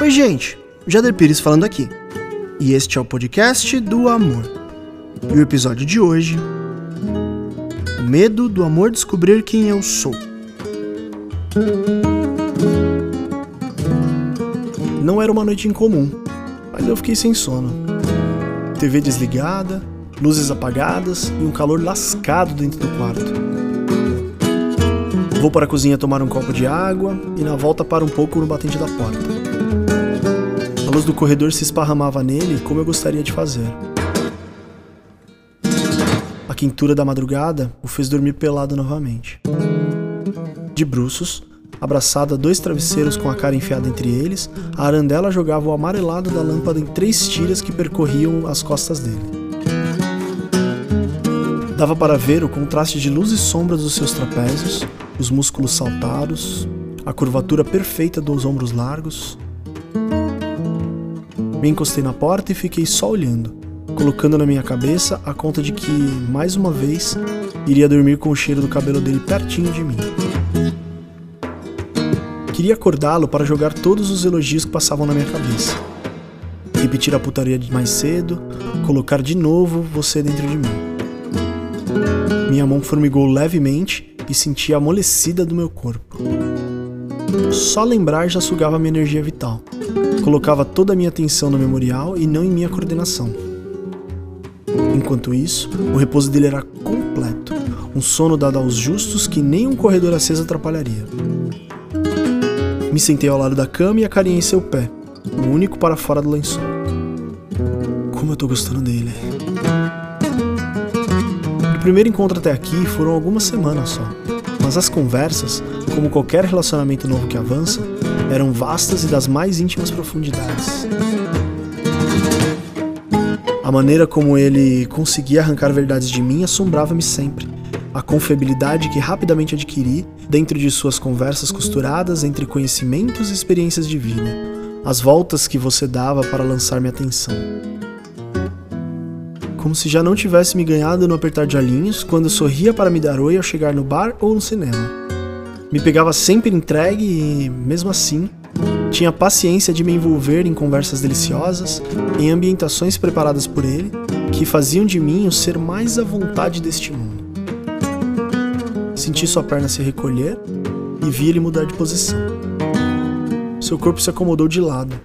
Oi, gente, Jader Pires falando aqui. E este é o podcast do amor. E o episódio de hoje: O medo do amor descobrir quem eu sou. Não era uma noite incomum, mas eu fiquei sem sono. TV desligada, luzes apagadas e um calor lascado dentro do quarto. Vou para a cozinha tomar um copo de água e na volta para um pouco no batente da porta. A luz do corredor se esparramava nele como eu gostaria de fazer. A quintura da madrugada o fez dormir pelado novamente. De bruços, abraçada a dois travesseiros com a cara enfiada entre eles, a arandela jogava o amarelado da lâmpada em três tiras que percorriam as costas dele. Dava para ver o contraste de luz e sombras dos seus trapézios, os músculos saltados, a curvatura perfeita dos ombros largos. Me encostei na porta e fiquei só olhando, colocando na minha cabeça a conta de que, mais uma vez, iria dormir com o cheiro do cabelo dele pertinho de mim. Queria acordá-lo para jogar todos os elogios que passavam na minha cabeça. Repetir a putaria de mais cedo, colocar de novo você dentro de mim. Minha mão formigou levemente e sentia amolecida do meu corpo. Só lembrar já sugava minha energia vital. Colocava toda a minha atenção no memorial e não em minha coordenação. Enquanto isso, o repouso dele era completo, um sono dado aos justos que nem um corredor aceso atrapalharia. Me sentei ao lado da cama e acarinhei seu pé, o único para fora do lençol. Como eu tô gostando dele. O primeiro encontro até aqui foram algumas semanas só, mas as conversas, como qualquer relacionamento novo que avança, eram vastas e das mais íntimas profundidades. A maneira como ele conseguia arrancar verdades de mim assombrava-me sempre. A confiabilidade que rapidamente adquiri dentro de suas conversas costuradas entre conhecimentos e experiências de vida, as voltas que você dava para lançar minha atenção como se já não tivesse me ganhado no apertar de olhinhos quando sorria para me dar oi ao chegar no bar ou no cinema. Me pegava sempre entregue e, mesmo assim, tinha paciência de me envolver em conversas deliciosas, em ambientações preparadas por ele, que faziam de mim o ser mais à vontade deste mundo. Senti sua perna se recolher e vi ele mudar de posição. Seu corpo se acomodou de lado,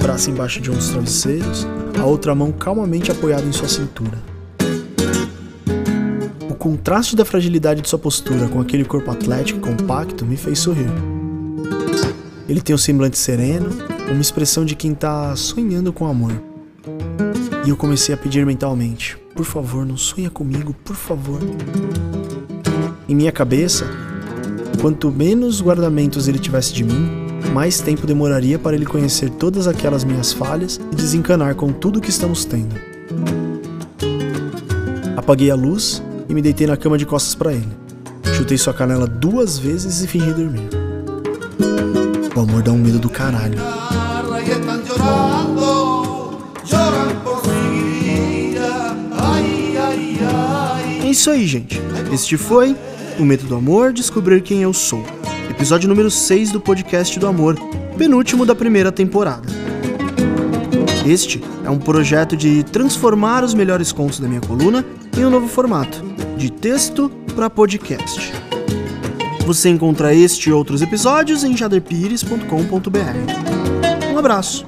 braço embaixo de um dos travesseiros, a outra mão calmamente apoiada em sua cintura. Contraste da fragilidade de sua postura com aquele corpo atlético e compacto me fez sorrir. Ele tem um semblante sereno, uma expressão de quem está sonhando com amor. E eu comecei a pedir mentalmente: por favor, não sonha comigo, por favor. Em minha cabeça, quanto menos guardamentos ele tivesse de mim, mais tempo demoraria para ele conhecer todas aquelas minhas falhas e desencanar com tudo que estamos tendo. Apaguei a luz e me deitei na cama de costas para ele. Chutei sua canela duas vezes e fingi dormir. O amor dá um medo do caralho. É isso aí, gente. Este foi O Medo do Amor Descobrir Quem Eu Sou episódio número 6 do podcast do Amor, penúltimo da primeira temporada. Este é um projeto de transformar os melhores contos da minha coluna em um novo formato, de texto para podcast. Você encontra este e outros episódios em jaderpires.com.br. Um abraço!